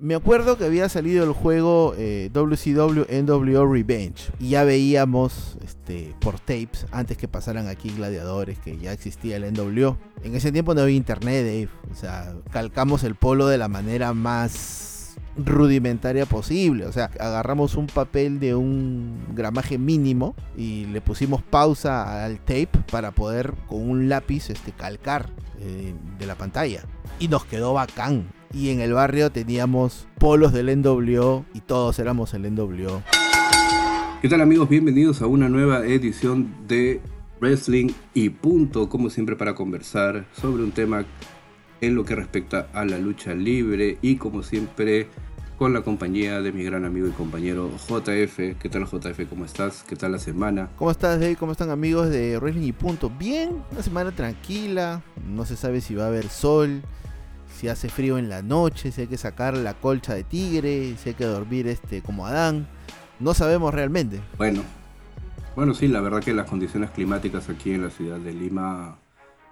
Me acuerdo que había salido el juego eh, WCW NWO Revenge y ya veíamos este, por tapes antes que pasaran aquí Gladiadores que ya existía el NWO. En ese tiempo no había internet, Dave. O sea, calcamos el polo de la manera más rudimentaria posible. O sea, agarramos un papel de un gramaje mínimo y le pusimos pausa al tape para poder con un lápiz este, calcar eh, de la pantalla. Y nos quedó bacán y en el barrio teníamos polos del NWO y todos éramos el NWO. ¿Qué tal amigos? Bienvenidos a una nueva edición de Wrestling y Punto, como siempre para conversar sobre un tema en lo que respecta a la lucha libre y como siempre con la compañía de mi gran amigo y compañero JF. ¿Qué tal JF? ¿Cómo estás? ¿Qué tal la semana? ¿Cómo estás Dave? ¿Cómo están amigos de Wrestling y Punto? Bien, una semana tranquila, no se sabe si va a haber sol, si hace frío en la noche, si hay que sacar la colcha de tigre, si hay que dormir este como Adán. No sabemos realmente. Bueno, bueno, sí, la verdad que las condiciones climáticas aquí en la ciudad de Lima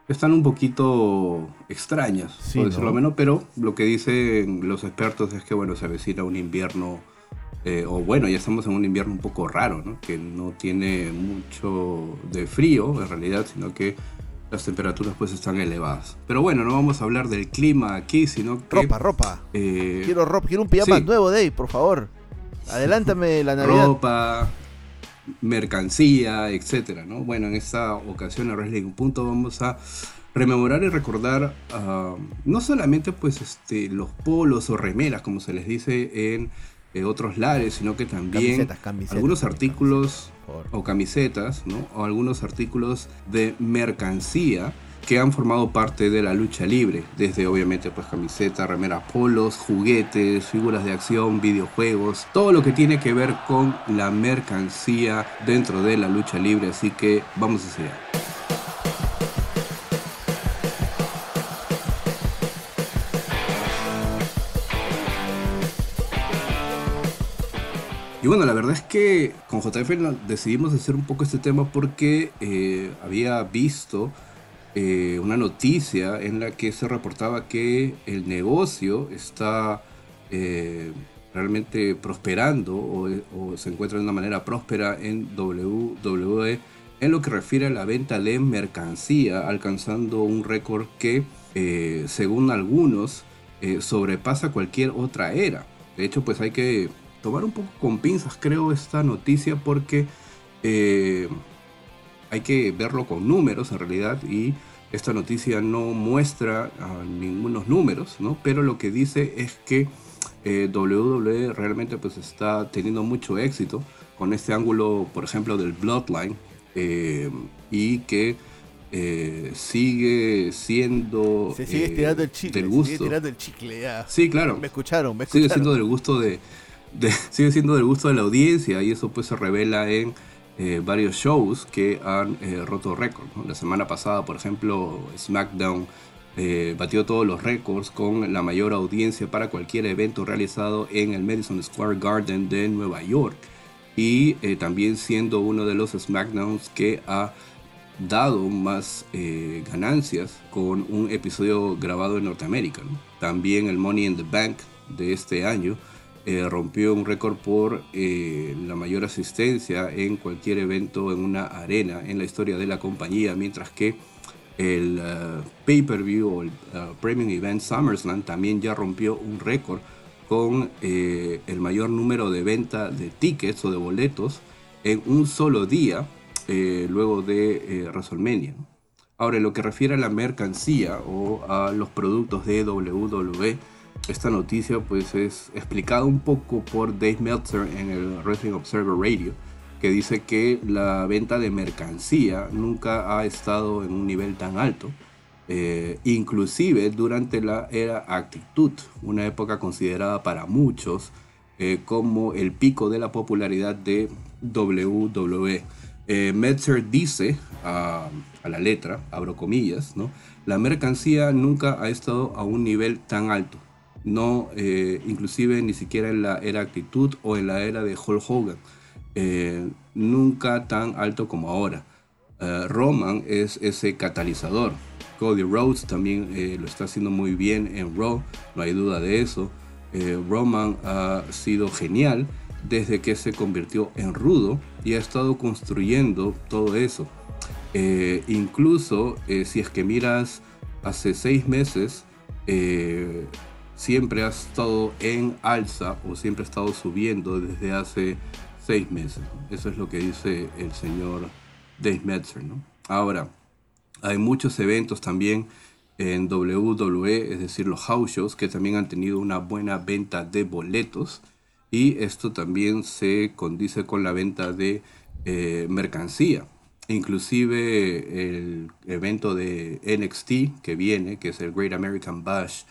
están un poquito extrañas, por decirlo menos, pero lo que dicen los expertos es que bueno, se avecina un invierno, eh, o bueno, ya estamos en un invierno un poco raro, ¿no? que no tiene mucho de frío en realidad, sino que las temperaturas pues están elevadas. Pero bueno, no vamos a hablar del clima aquí, sino que... Ropa, ropa. Eh, quiero ropa, quiero un pijama nuevo, Dave, por favor. Adelántame la Navidad. Ropa, mercancía, etcétera, ¿no? Bueno, en esta ocasión en Wrestling Punto vamos a rememorar y recordar ah, no solamente pues este los polos o remeras como se les dice en eh, otros lares, sino que también algunos artículos o camisetas, ¿no? O algunos artículos de mercancía que han formado parte de la lucha libre, desde obviamente pues camisetas, remeras polos, juguetes, figuras de acción, videojuegos, todo lo que tiene que ver con la mercancía dentro de la lucha libre, así que vamos a seguir. Y bueno, la verdad es que con JF decidimos hacer un poco este tema porque eh, había visto eh, una noticia en la que se reportaba que el negocio está eh, realmente prosperando o, se encuentra de una manera próspera en WWE en lo que refiere a la venta de mercancía, alcanzando un récord que, según algunos, sobrepasa cualquier otra era. De hecho, pues hay que tomar un poco con pinzas, creo, esta noticia porque eh, hay que verlo con números en realidad y esta noticia no muestra uh, ningunos números, ¿no? Pero lo que dice es que eh, WWE realmente pues está teniendo mucho éxito con este ángulo, por ejemplo, del Bloodline eh, y que sigue siendo se sigue estirando el chicle, del gusto. Sigue el chicle ya. Sí, claro. Me escucharon, me escucharon. Sigue siendo del gusto de, sigue siendo del gusto de la audiencia y eso pues se revela en eh, varios shows que han eh, roto récords. La semana pasada, por ejemplo, SmackDown eh, batió todos los récords con la mayor audiencia para cualquier evento realizado en el Madison Square Garden de Nueva York y también siendo uno de los SmackDowns que ha dado más ganancias con un episodio grabado en Norteamérica. También el Money in the Bank de este año eh, rompió un récord por eh, la mayor asistencia en cualquier evento en una arena en la historia de la compañía, mientras que el uh, pay-per-view o el Premium Event SummerSlam también ya rompió un récord con eh, el mayor número de venta de tickets o de boletos en un solo día luego de WrestleMania. Ahora, en lo que refiere a la mercancía o a los productos de WWE, esta noticia pues es explicada un poco por Dave Meltzer en el Wrestling Observer Radio, que dice que la venta de mercancía nunca ha estado en un nivel tan alto, eh, inclusive durante la era actitud, una época considerada para muchos eh, como el pico de la popularidad de WWE. Eh, Metzer dice a, a, la letra, abro comillas, ¿no? la mercancía nunca ha estado a un nivel tan alto no eh, inclusive ni siquiera en la era actitud o en la era de Hulk Hogan, eh, nunca tan alto como ahora. Eh, Roman es ese catalizador. Cody Rhodes también lo está haciendo muy bien en Raw, no hay duda de eso. eh, Roman ha sido genial desde que se convirtió en rudo y ha estado construyendo todo eso. Eh, incluso si es que miras hace seis meses, siempre ha estado en alza o siempre ha estado subiendo desde hace seis meses. Eso es lo que dice el señor Dave Metzer. ¿no? Ahora, hay muchos eventos también en WWE, es decir, los house shows, que también han tenido una buena venta de boletos. Y esto también se condice con la venta de eh, mercancía. Inclusive el evento de NXT que viene, que es el Great American Bash,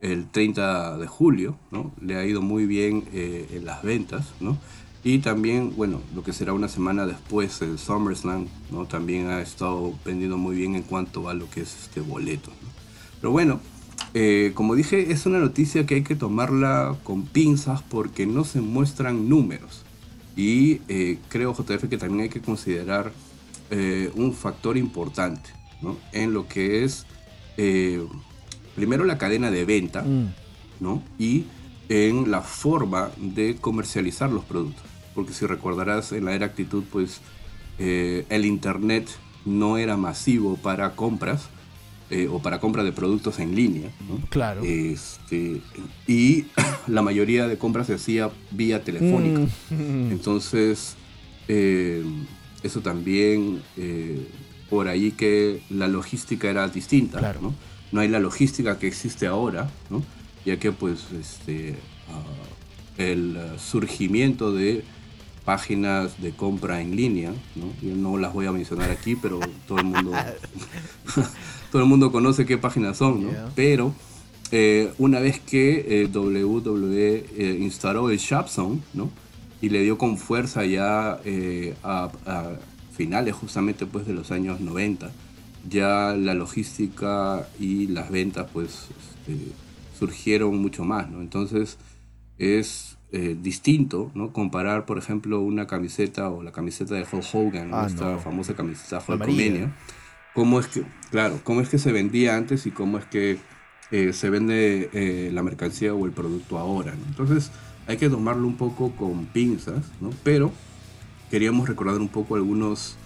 el 30 de julio, ¿no? Le ha ido muy bien eh, en las ventas, ¿no? Y también, bueno, lo que será una semana después, el SummerSlam, ¿no? También ha estado vendiendo muy bien en cuanto a lo que es este boleto, Pero bueno, eh, como dije, es una noticia que hay que tomarla con pinzas porque no se muestran números. Y eh, creo, JF, que también hay que considerar un factor importante, ¿no? En lo que es primero la cadena de venta, mm. ¿no? Y en la forma de comercializar los productos. Porque si recordarás, en la era actitud, pues eh, el Internet no era masivo para compras eh, o para compra de productos en línea. ¿no? Claro. Este, y la mayoría de compras se hacía vía telefónica. Mm. Entonces, eh, eso también, por ahí que la logística era distinta. Claro. ¿no? No hay la logística que existe ahora, ¿no? ya que pues este, ah, el surgimiento de páginas de compra en línea, ¿no? Yo no las voy a mencionar aquí, pero todo el mundo, todo el mundo conoce qué páginas son, ¿no? Pero eh, una vez que eh, WWE eh, instaló el Shopzone, ¿no? Y le dio con fuerza ya a, a, finales justamente pues de los años 90, ya la logística y las ventas pues este, surgieron mucho más, ¿no? Entonces es eh, distinto, ¿no? Comparar, por ejemplo, una camiseta o la camiseta de Hulk Hogan, ah, esta famosa camiseta Hulkamania, cómo es que, claro, cómo es que se vendía antes y cómo es que eh, se vende eh, la mercancía o el producto ahora, Entonces hay que tomarlo un poco con pinzas, ¿no? Pero queríamos recordar un poco algunos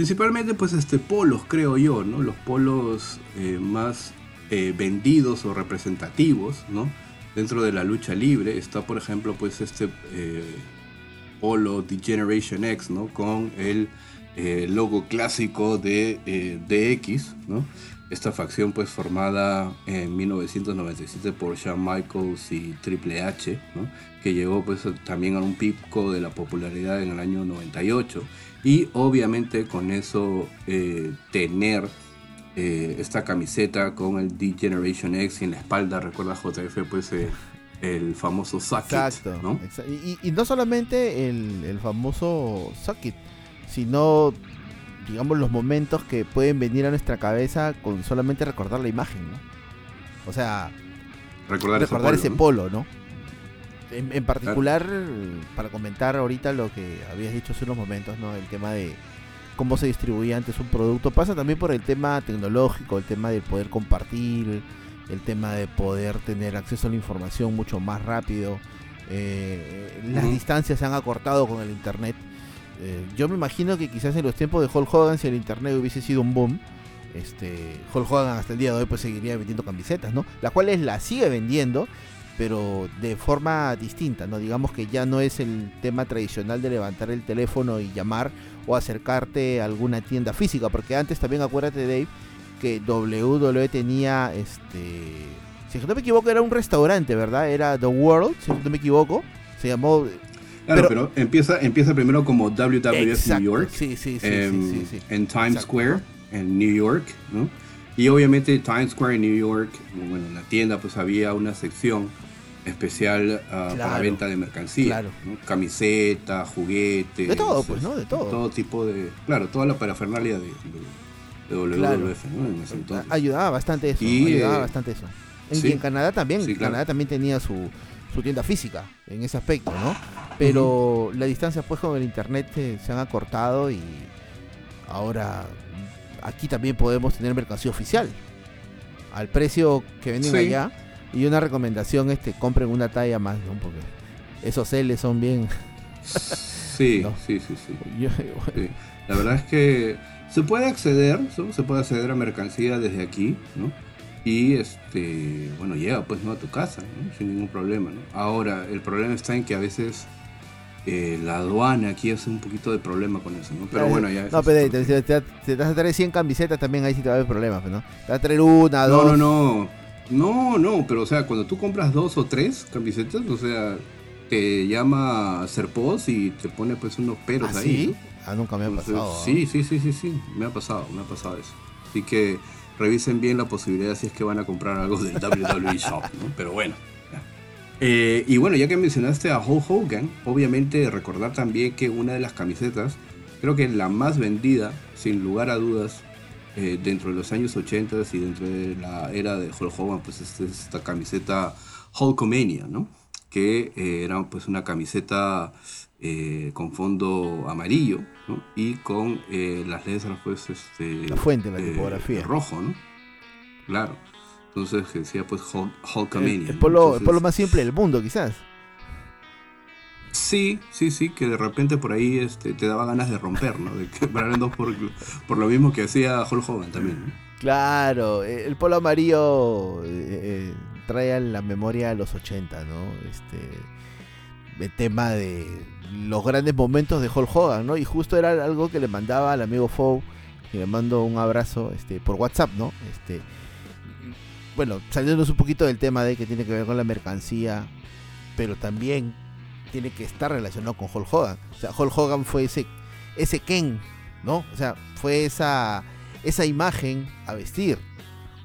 Principalmente pues este polos, creo yo, ¿no? Los polos eh, más eh, vendidos o representativos, ¿no? Dentro de la lucha libre está, por ejemplo, pues este eh, polo The Generation X, ¿no? Con el logo clásico de DX, ¿no? Esta facción pues formada en 1997 por Shawn Michaels y Triple H, ¿no? que llegó pues también a un pico de la popularidad en el año 98 y obviamente con eso eh, tener eh, esta camiseta con el D Generation X y en la espalda, recuerda JF, pues eh, el famoso socket. Exacto. ¿no? Y, no solamente el, famoso socket, sino digamos los momentos que pueden venir a nuestra cabeza con solamente recordar la imagen, ¿no? O sea, recordar, ese polo, ¿no? En, particular, para comentar ahorita lo que habías dicho hace unos momentos, ¿no? El tema de cómo se distribuía antes un producto, pasa también por el tema tecnológico, el tema de poder compartir, el tema de poder tener acceso a la información mucho más rápido. Eh, las distancias se han acortado con el internet. Eh, yo me imagino que quizás en los tiempos de Hulk Hogan, si el internet hubiese sido un boom, este, Hulk Hogan hasta el día de hoy pues seguiría vendiendo camisetas, ¿no? Las cuales la sigue vendiendo pero de forma distinta, ¿no? Digamos que ya no es el tema tradicional de levantar el teléfono y llamar o acercarte a alguna tienda física, porque antes también acuérdate Dave que WWE tenía este si no me equivoco era un restaurante, ¿verdad? Era The World, si no me equivoco, se llamó Claro, pero, empieza, empieza primero como WWF New York. Sí, sí, sí, en, en Times Square, en New York, ¿no? Y obviamente Times Square en New York, bueno, en la tienda pues había una sección especial uh, para venta de mercancía. Camiseta, juguetes. De todo, pues, ¿no? De todo. Todo tipo de. Claro, toda la parafernalia de, de, WWF, ¿no? Ayudaba bastante eso. ayudaba eh, bastante eso. En, Canadá también. Canadá también tenía su, su, tienda física en ese aspecto, ¿no? Pero la distancia, pues, con el internet se, han acortado y ahora aquí también podemos tener mercancía oficial. Al precio que venden allá Y una recomendación, este, compren una talla más, ¿no? Porque esos L son bien... Sí, sí, sí, sí. La verdad es que se puede acceder, se puede acceder a mercancía desde aquí, ¿no? Y este, bueno, llega pues no a tu casa, sin ningún problema, ¿no? Ahora, el problema está en que a veces eh, la aduana aquí hace un poquito de problema con eso, ¿no? Pero bueno, ya. No, pero te, te, te, te, vas a traer 100 camisetas también ahí sí te va a haber problemas, ¿no? Te vas a traer una, dos. No, no, no. No, no, pero o sea, cuando tú compras dos o tres camisetas, o sea, te llama Serpos y te pone pues unos peros ¿Ah, ahí. ¿sí? Ah, nunca me ha pasado. Sí, sí, sí, sí, sí, me ha pasado, me ha pasado eso. Así que revisen bien la posibilidad si es que van a comprar algo del WWE Shop, ¿no? Pero bueno. Eh, y bueno, ya que mencionaste a Hulk Hogan, obviamente recordar también que una de las camisetas, creo que la más vendida, sin lugar a dudas, eh, dentro de los años 80 y dentro de la era de Hulk Hogan, pues es esta camiseta Hulkamania, ¿no? Que eh, era pues una camiseta eh, con fondo amarillo ¿no? y con eh, las letras pues este la fuente la eh, tipografía rojo no claro entonces que decía pues Hulk, Hulkamania el, el, ¿no? polo, Entonces, el polo más simple del mundo quizás Sí, sí, sí, que de repente por ahí este, te daba ganas de romper, ¿no? De quebrar en dos por, lo mismo que hacía Hulk Hogan también. Claro, eh, el polo amarillo eh, trae a la memoria a los 80, ¿no? Este, el tema de los grandes momentos de Hulk Hogan, ¿no? Y justo era algo que le mandaba al amigo Fou, y le mando un abrazo este, por WhatsApp, ¿no? Este, bueno, saliéndonos un poquito del tema de que tiene que ver con la mercancía, pero también tiene que estar relacionado con Hulk Hogan. O sea, Hulk Hogan fue ese, ese Ken, ¿no? O sea, fue esa, esa imagen a vestir.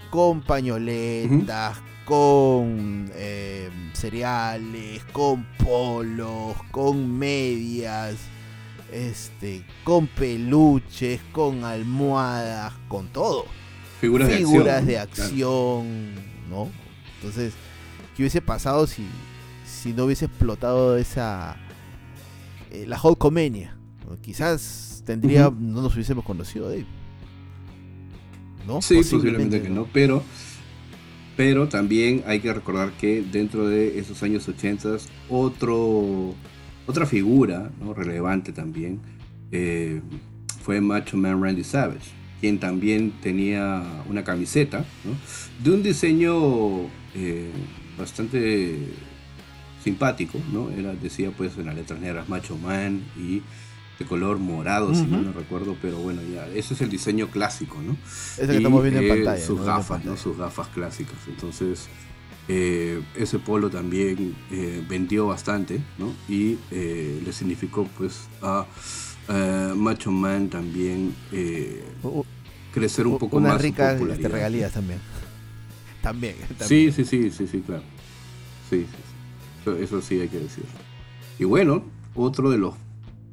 Con pañoletas, uh -huh. con eh, cereales, con polos, con medias, este, con peluches, con almohadas, con todo. Figuras, Figuras de acción, de acción claro. ¿no? Entonces, ¿qué hubiese pasado si, si no hubiese explotado esa eh, la Hulkamania. Quizás tendría, uh -huh. no nos hubiésemos conocido Dave. ¿No? Sí, posiblemente, posiblemente que no, pero pero también hay que recordar que dentro de esos años 80 otro otra figura ¿no? relevante también eh, fue Macho Man Randy Savage, quien también tenía una camiseta ¿no? de un diseño eh, bastante simpático, ¿no? Era, decía pues en las letras negras Macho Man y de color morado, uh -huh. si no, no recuerdo, pero bueno, ya, ese es el diseño clásico, ¿no? Ese que estamos viendo en pantalla. Sus ¿no? gafas, pantalla. ¿no? Sus gafas clásicas. Entonces, eh, ese polo también eh, vendió bastante, ¿no? Y eh, le significó pues a Macho Man también uh, crecer un poco una más. Unas ricas este, regalías también. también. también. Sí, sí, sí, sí, sí, claro. Sí, sí. Eso, eso sí hay que decir. Y bueno, otro de los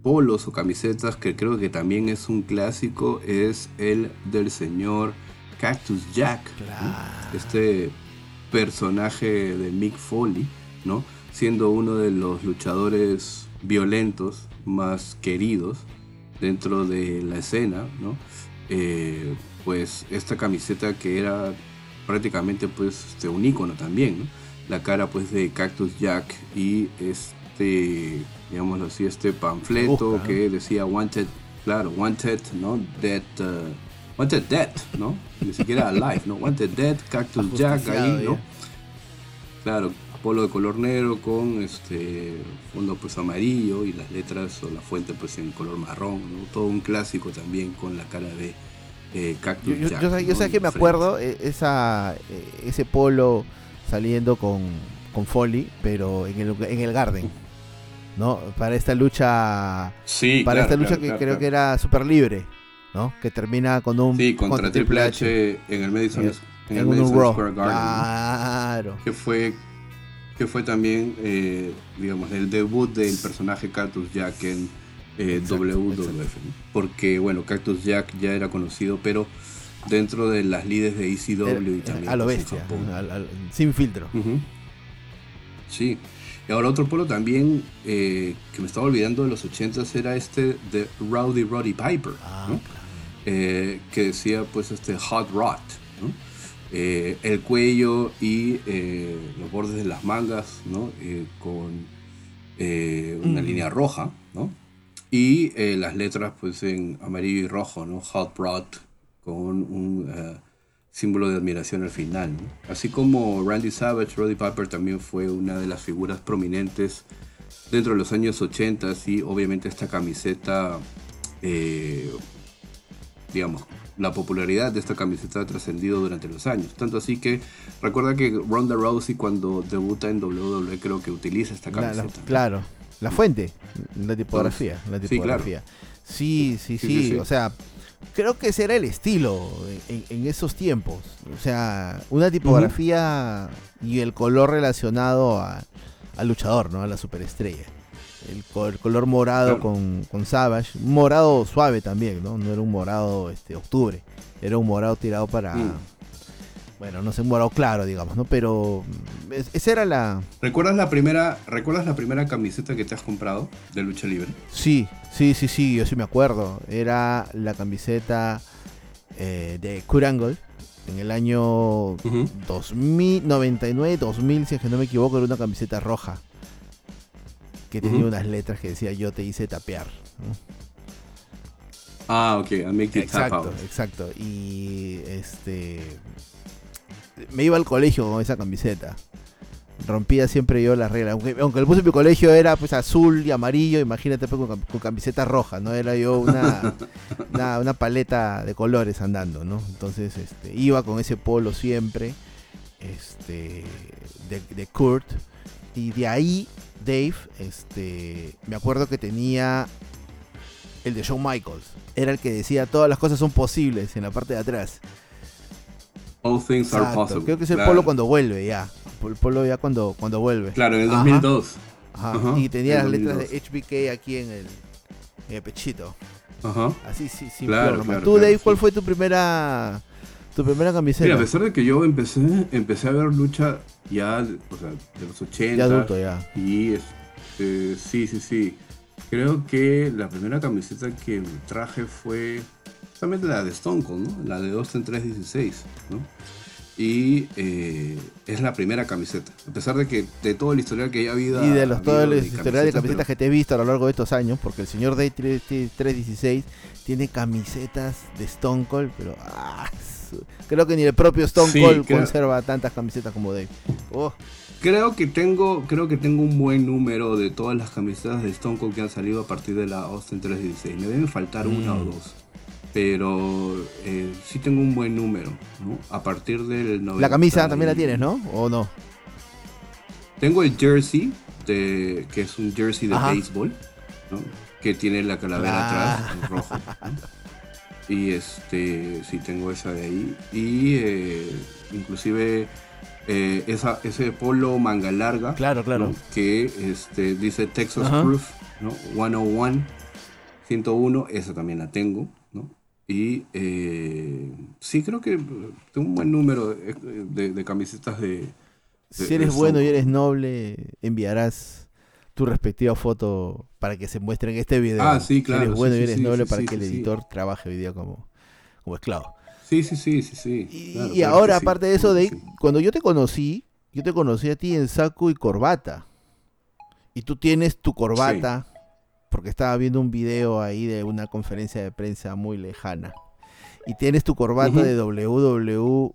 polos o camisetas que creo que también es un clásico es el del señor Cactus Jack. Este personaje de Mick Foley, ¿no? Siendo uno de los luchadores violentos más queridos dentro de la escena, ¿no? Eh, pues esta camiseta que era prácticamente pues este, un icono también, ¿no? La cara pues de Cactus Jack y este digámoslo así, este panfleto Busca, que decía Wanted, claro, Wanted, ¿no? Dead, uh, Wanted Dead, ¿no? Ni siquiera Alive, ¿no? Wanted Dead, Cactus Jack ahí, ¿no? Claro, polo de color negro con este fondo pues amarillo y las letras o la fuente pues en color marrón, ¿no? Todo un clásico también con la cara de eh, Cactus yo, Jack. Yo, yo, yo ¿no? sé que me acuerdo eh, esa, eh, ese polo saliendo con, con Foley, pero en el, en el Garden. ¿no? Para esta lucha. Sí, para claro, esta lucha claro, que claro, creo que era super libre, ¿no? Que termina con un. Sí, contra, Triple H, H, en el Madison, en, en el Madison Square Garden. Claro. Que fue, que fue también, eh, digamos, el debut del personaje Cactus Jack en eh, exacto, WWF. Exacto. Porque, bueno, Cactus Jack ya era conocido, pero dentro de las líderes de ECW y también. A lo pues, bestia, al, al, sin filtro. Uh -huh. Sí. Y ahora otro polo también eh, que me estaba olvidando de los 80 era este de Rowdy Roddy Piper, ah, ¿no? claro. eh, que decía pues este Hot Rod, ¿no? eh, el cuello y los bordes de las mangas, ¿no? Con una Mm. línea roja, ¿no? Y las letras, pues, en amarillo y rojo, ¿no? Hot Rod, con un símbolo de admiración al final, ¿no? Así como Randy Savage, Roddy Piper también fue una de las figuras prominentes dentro de los años 80 y obviamente esta camiseta, digamos, la popularidad de esta camiseta ha trascendido durante los años. Tanto así que recuerda que Ronda Rousey cuando debuta en WWE creo que utiliza esta camiseta. La, la, claro, la fuente, la tipografía. La tipografía. Sí, sí, sí, sí, sí, o sea, creo que ese era el estilo en, en esos tiempos. O sea, una tipografía uh -huh. y el color relacionado a, al luchador, ¿no? A la superestrella. El, el color morado claro. con, con, Savage, morado suave también, ¿no? No era un morado este, octubre, era un morado tirado para. Bueno, no un morado claro, digamos, ¿no? Pero es, esa era la... ¿Recuerdas la primera, ¿recuerdas la primera camiseta que te has comprado de lucha libre? Sí, sí, sí, sí, yo sí me acuerdo. Era la camiseta eh, de Kurt Angle en el año uh -huh. 2000, 99, 2000, si es que no me equivoco, era una camiseta roja que tenía unas letras que decía yo te hice tapear. ¿no? Ah, ok, I make you exacto, out. Exacto, y este me iba al colegio con esa camiseta. Rompía siempre yo las reglas. Aunque, aunque el bus de mi colegio era pues azul y amarillo, imagínate pues, con, con, camiseta roja, ¿no? Era yo una, una, una, paleta de colores andando, ¿no? Entonces este, iba con ese polo siempre, este, de, de Kurt. Y de ahí Dave, este, me acuerdo que tenía el de Shawn Michaels. Era el que decía todas las cosas son posibles en la parte de atrás. All things Exacto. are possible. Creo que es el claro. polo cuando vuelve ya. El polo ya cuando, cuando vuelve. Claro, en el 2002. Ajá. Y tenía las letras de HBK aquí en el, en el pechito. Ajá. Así, sí, sí. Claro, claro, Tú, Dave, ¿cuál sí. fue tu primera tu primera camiseta? Mira, a pesar de que yo empecé, empecé a ver lucha ya, o sea, de los 80. Ya adulto, ya. Y este, sí, sí, sí. Creo que la primera camiseta que me traje fue justamente la de Stone Cold, ¿no? La de Austin 316, ¿no? Y eh, es la primera camiseta. A pesar de que de todo el historial que ya habido. Y de los, todo el historial de camisetas pero... que te he visto a lo largo de estos años, porque el señor Day 316 tiene camisetas de Stone Cold, pero. Ah, creo que ni el propio Stone Cold sí, conserva creo... tantas camisetas como Dave. Oh. Creo que tengo, creo que tengo un buen número de todas las camisetas de Stone Cold que han salido a partir de la Austin 316. Me deben faltar mm. una o dos. Pero eh, sí tengo un buen número, ¿no? A partir del 90 La camisa también la tienes, ¿no? ¿O no? Tengo el jersey, de, que es un jersey de Ajá. béisbol, ¿no? Que tiene la calavera ah. atrás, en rojo. ¿no? Y este, sí tengo esa de ahí. Y eh, inclusive eh, esa, ese polo manga larga. Claro, claro. ¿no? Que este, dice Texas Ajá. Proof, ¿no? 101, 101, esa también la tengo. Y eh, sí, creo que tengo un buen número de, de, de camisetas de, de, Si eres bueno y eres noble, enviarás tu respectiva foto para que se muestre en este video. Ah, sí, claro. Si eres bueno sí, y eres sí, noble sí, para que el editor trabaje hoy día como, como esclavo. Sí, sí, sí, sí, sí. Y, claro, y claro ahora, aparte de eso, de cuando yo te conocí, yo te conocí a ti en saco y corbata. Y tú tienes tu corbata, porque estaba viendo un video ahí de una conferencia de prensa muy lejana. Y tienes tu corbata de WWF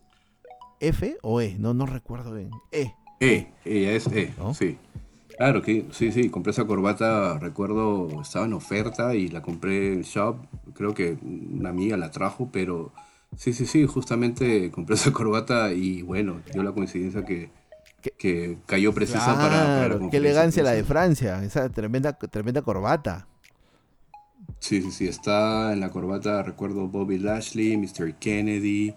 o E, no, no recuerdo bien. E. E, ella es E, ¿No? sí. Claro que sí, sí, compré esa corbata, recuerdo, estaba en oferta y la compré en shop, creo que una amiga la trajo, pero sí, sí, sí, justamente compré esa corbata y bueno, dio la coincidencia que, Que cayó precisa para, para qué elegancia la de. Francia, esa tremenda, tremenda corbata. Sí, sí, sí, está en la corbata, recuerdo Bobby Lashley, Mr. Kennedy,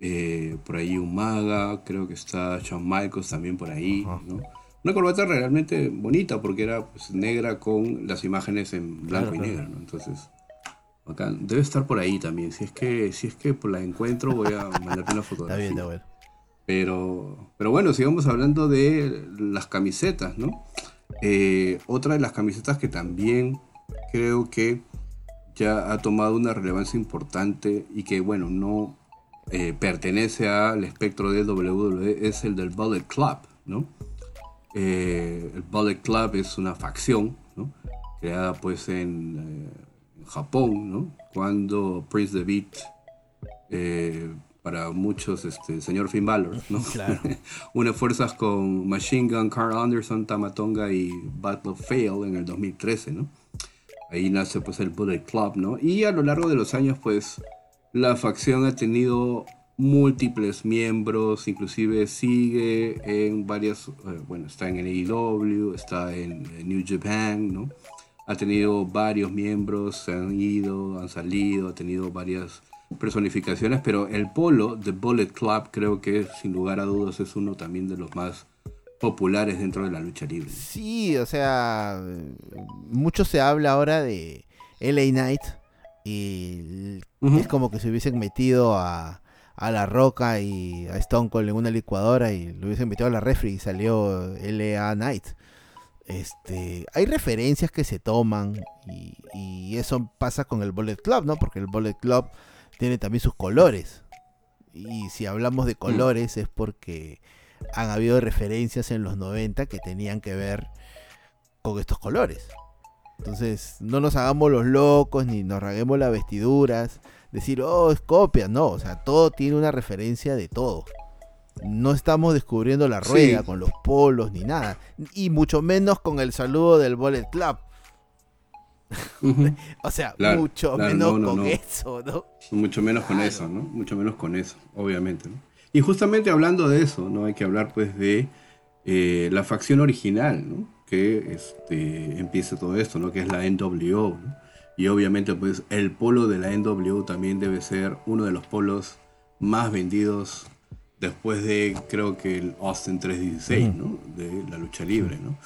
eh, por ahí Umaga, creo que está Shawn Michaels también por ahí, Ajá. ¿no? Una corbata realmente bonita porque era pues, negra con las imágenes en blanco Claro, y negro, ¿no? Entonces, acá debe estar por ahí también. Si es que, si es que la encuentro, voy a mandarte una Está fotografía. bien, está bueno. Pero, pero bueno, sigamos hablando de las camisetas, ¿no? Eh, otra de las camisetas que también creo que ya ha tomado una relevancia importante y que, bueno, no, eh, pertenece al espectro de WWE es el del Bullet Club, ¿no? Eh, el Bullet Club es una facción, ¿no? Creada pues en, eh, Japón, ¿no? Cuando Prince the Beat, para muchos, este, señor Finn Balor, ¿no? Claro. Une fuerzas con Machine Gun, Carl Anderson, Tamatonga y Battle Fail en el 2013, ¿no? Ahí nace pues el Bullet Club, ¿no? Y a lo largo de los años pues la facción ha tenido múltiples miembros, inclusive sigue en varias, eh, bueno, está en AEW, está en, New Japan, ¿no? Ha tenido varios miembros, se han ido, han salido, ha tenido varias personificaciones, pero el polo de Bullet Club creo que sin lugar a dudas es uno también de los más populares dentro de la lucha libre. Sí, o sea, mucho se habla ahora de LA Knight y es como que se hubiesen metido a, a La Roca y a Stone Cold en una licuadora y lo hubiesen metido a la refri y salió LA Knight. Este, hay referencias que se toman y, y, eso pasa con el Bullet Club, ¿no? Porque el Bullet Club tiene también sus colores. Y si hablamos de mm. colores es porque han habido referencias en los 90 que tenían que ver con estos colores. Entonces, no nos hagamos los locos ni nos raguemos las vestiduras. Decir, oh, es copia. No, o sea, todo tiene una referencia de todo. No estamos descubriendo la rueda con los polos ni nada. Y mucho menos con el saludo del Bullet Club. o sea, mucho menos con eso, ¿no? Mucho menos con eso, ¿no? Mucho menos con eso, obviamente, ¿no? Y justamente hablando de eso, ¿no? Hay que hablar pues de eh, la facción original, ¿no? Que este, empieza todo esto, ¿no? Que es la NWO, Y obviamente pues el polo de la NWO también debe ser uno de los polos más vendidos después de creo que el Austin 316, ¿no? De la lucha libre, ¿no?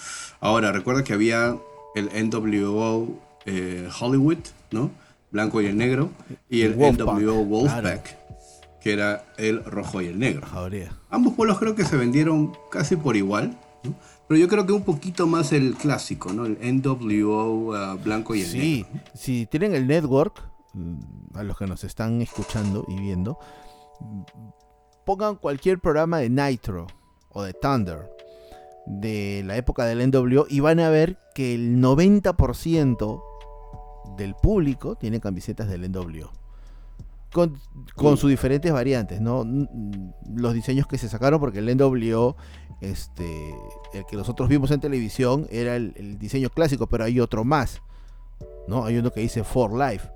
Ahora, recuerda que había el NWO eh, Hollywood, ¿no? Blanco y el negro, y el, NWO Wolfpack que era el rojo y el negro. Ambos polos creo que se vendieron casi por igual, pero yo creo que un poquito más el clásico, ¿no? El NWO uh, blanco y el negro. Sí, si tienen el network, mm, a los que nos están escuchando y viendo, pongan cualquier programa de Nitro o de Thunder de la época del NWO y van a ver que el 90% del público tiene camisetas del NWO con, sus diferentes variantes, ¿no? Los diseños que se sacaron, porque el NWO, este, el que nosotros vimos en televisión, era el, diseño clásico, pero hay otro más, ¿no? Hay uno que dice For Life,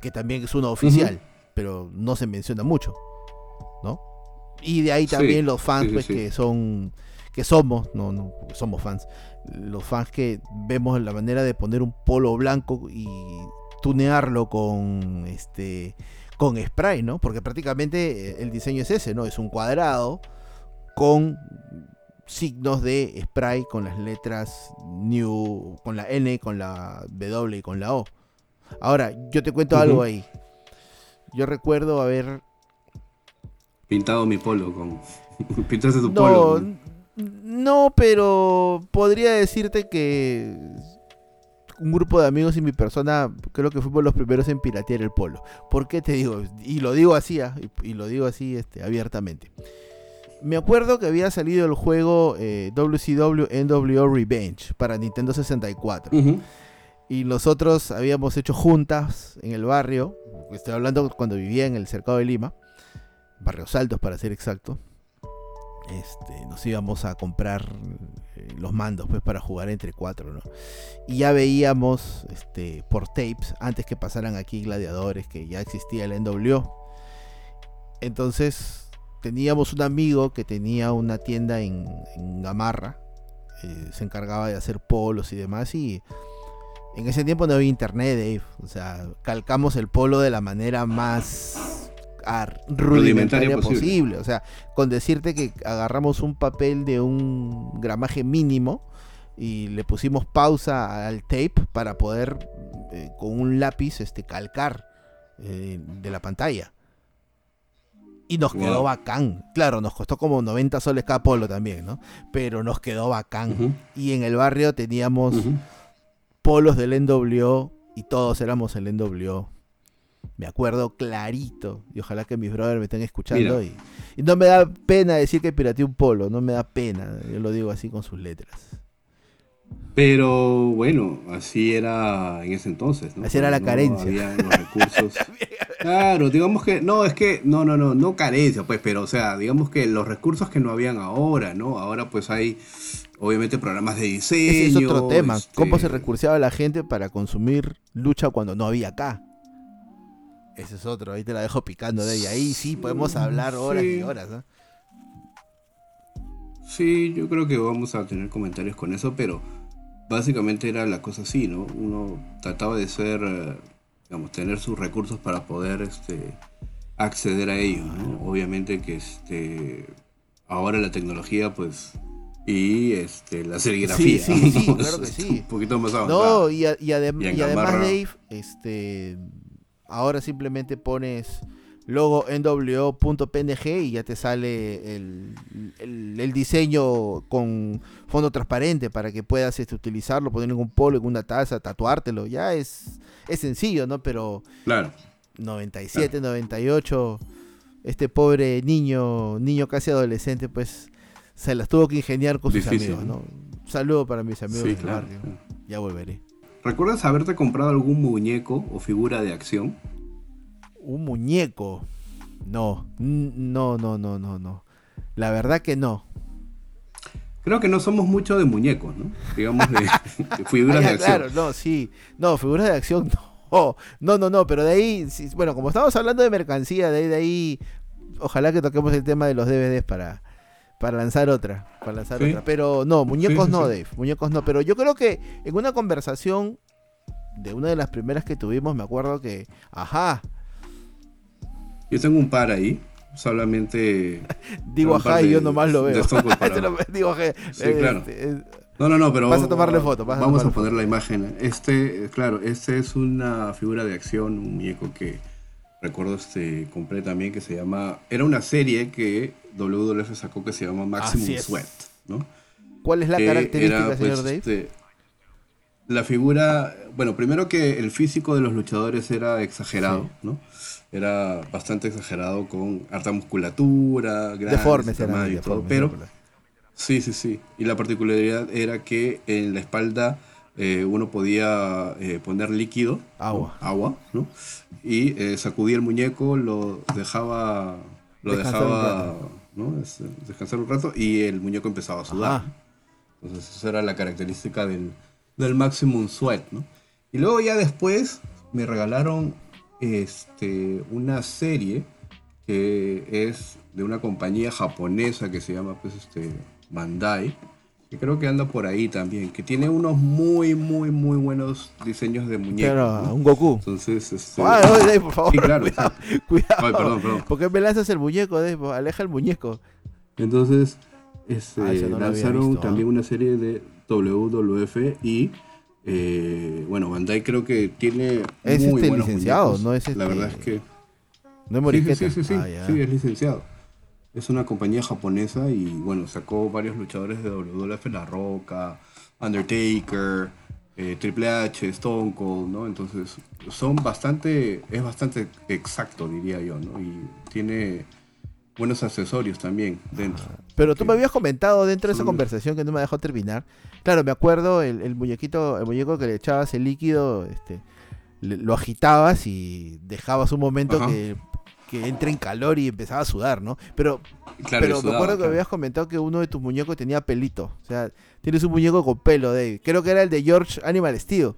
que también es uno oficial, pero no se menciona mucho, ¿no? Y de ahí también los fans, pues, que son, que somos, no, no, somos fans, los fans que vemos la manera de poner un polo blanco y tunearlo con este con spray, ¿no? Porque prácticamente eh, el diseño es ese, ¿no? Es un cuadrado con signos de spray con las letras new, con la N, con la W y con la O. Ahora, yo te cuento algo ahí. Yo recuerdo haber pintado mi polo con pintaste tu polo. No, pero podría decirte que un grupo de amigos y mi persona, creo que fuimos los primeros en piratear el polo. ¿Por qué te digo? Y lo digo así, ah, y, lo digo así este, abiertamente. Me acuerdo que había salido el juego WCW eh, NWO Revenge para Nintendo 64. Y nosotros habíamos hecho juntas en el barrio, estoy hablando cuando vivía en el cercado de Lima, Barrios Altos para ser exacto. Este, nos íbamos a comprar eh, los mandos pues para jugar entre cuatro, ¿no? Y ya veíamos este, por tapes, antes que pasaran aquí gladiadores, que ya existía el NWO. Entonces teníamos un amigo que tenía una tienda en, Gamarra, eh, se encargaba de hacer polos y demás, y en ese tiempo no había internet, Dave. O sea, calcamos el polo de la manera más rudimentaria, posible. O sea, con decirte que agarramos un papel de un gramaje mínimo y le pusimos pausa al tape para poder eh, con un lápiz este, calcar eh, de la pantalla. Y nos quedó bacán. Claro, nos costó como 90 soles cada polo también, ¿no? Pero nos quedó bacán. Y en el barrio teníamos polos del NWO y todos éramos el NWO Me acuerdo clarito. Y ojalá que mis brothers me estén escuchando. Y, y, no me da pena decir que pirateé un polo. No me da pena. Yo lo digo así con sus letras. Pero bueno, así era en ese entonces, ¿no? Así era la carencia. Había los recursos. claro, digamos que, no, es que, no, no, no, no carencia, pues, pero, o sea, digamos que los recursos que no habían ahora, ¿no? Ahora, pues, hay, obviamente, programas de diseño. Ese es otro tema. Este ¿Cómo se recurseaba la gente para consumir lucha cuando no había acá? Ese es otro, ahí te la dejo picando de ahí. Ahí sí podemos hablar horas y horas, ¿no? Sí, yo creo que vamos a tener comentarios con eso, pero básicamente era la cosa así, ¿no? Uno trataba de ser, eh, digamos, tener sus recursos para poder este, acceder a ellos, ¿no? Obviamente que este, ahora la tecnología, pues, y este, la serigrafía. Sí, sí, claro que sí. Un poquito más avanzado. No, y, y, además, Dave, este, ahora simplemente pones logo nwo.png y ya te sale el, el, diseño con fondo transparente para que puedas este, utilizarlo, poner en un polo, en una taza, tatuártelo. Ya es, es sencillo, ¿no? Pero claro. 97, 98, este pobre niño, niño casi adolescente, pues se las tuvo que ingeniar con sus amigos, ¿no? saludo para mis amigos del barrio. Ya volveré. ¿Recuerdas haberte comprado algún muñeco o figura de acción? un muñeco. No, no, no, no, no, no. La verdad que no. Creo que no somos mucho de muñecos, ¿no? Digamos de, figuras de acción. Claro, no, sí. No, figuras de acción no. No, no, no, pero de ahí, bueno, como estamos hablando de mercancía, de ahí, de ahí, ojalá que toquemos el tema de los DVDs para, para lanzar otra, para lanzar otra. Pero no, muñecos no, Dave, muñecos no. Pero yo creo que en una conversación de una de las primeras que tuvimos, me acuerdo que, ajá, yo tengo un par ahí, solamente. Digo ajá y yo nomás lo veo. Digo ajá. Sí, claro. Este, no, no, no, pero. Vas a tomarle foto. vamos a, poner la imagen. Este, claro, este es una figura de acción, un muñeco que recuerdo este compré también que se llama. Era una serie que WWF sacó que se llama Maximum Sweat, ¿no? ¿Cuál es la característica, señor pues, Dave? Este, la figura, bueno, primero que el físico de los luchadores era exagerado, ¿no? era bastante exagerado con harta musculatura, deforme, y todo, pero sí, sí, sí. Y la particularidad era que en la espalda eh, uno podía eh, poner líquido, agua, agua, ¿no? Y eh, sacudía el muñeco, lo dejaba, lo dejaba, ¿no? Descansar un rato y el muñeco empezaba a sudar. Entonces esa era la característica del, del Maximum Sweat, ¿no? Y luego ya después me regalaron este, una serie que es de una compañía japonesa que se llama pues, este, Bandai, que creo que anda por ahí también, que tiene unos muy, muy, muy buenos diseños de muñecos. Claro, un Goku. Entonces, este... por favor. Sí, claro. Cuidado. Ay, perdón, perdón. ¿Por qué me lanzas el muñeco, Dave? Aleja el muñeco. Entonces, este, ah, lanzaron también una serie de WWF y eh, bueno, Bandai creo que tiene es muy este licenciado, no es La verdad es que no es sí, sí, sí, ah, sí, es licenciado. Es una compañía japonesa y bueno, sacó varios luchadores de WWF, La Roca, Undertaker, eh, Triple H, Stone Cold, ¿no? Entonces son bastante, es bastante exacto diría yo, ¿no? Y tiene buenos accesorios también dentro. Pero tú me habías comentado dentro de esa conversación que no me dejó terminar. Claro, me acuerdo el, muñequito, el muñeco que le echabas el líquido, este, lo agitabas y dejabas un momento que, entre en calor y empezaba a sudar, ¿no? Pero, pero me acuerdo que me habías comentado que uno de tus muñecos tenía pelito. O sea, tienes un muñeco con pelo, Dave. Creo que era el de George Animal Steel.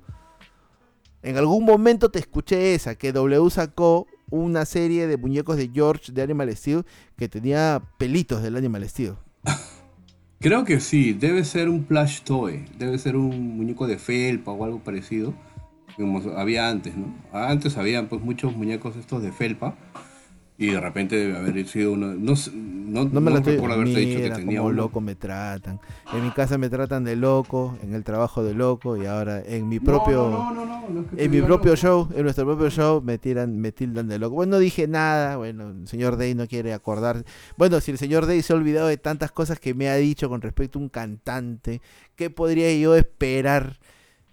En algún momento te escuché esa, que W sacó una serie de muñecos de George de Animal Steel que tenía pelitos del Animal Steel. Creo que sí, debe ser un plush toy, debe ser un muñeco de felpa o algo parecido, como había antes, ¿no? Antes había pues muchos muñecos estos de felpa y de repente debe haber sido uno. No, no, no me lo recuerdo haberte dicho que tenía como loco me tratan. En mi casa me tratan de loco, en el trabajo de loco y ahora en mi propio. en mi propio show, en nuestro propio show, me tiran, me tildan de loco. Bueno, no dije nada. Bueno, el señor Day no quiere acordar. Bueno, si el señor Day se ha olvidado de tantas cosas que me ha dicho con respecto a un cantante, ¿qué podría yo esperar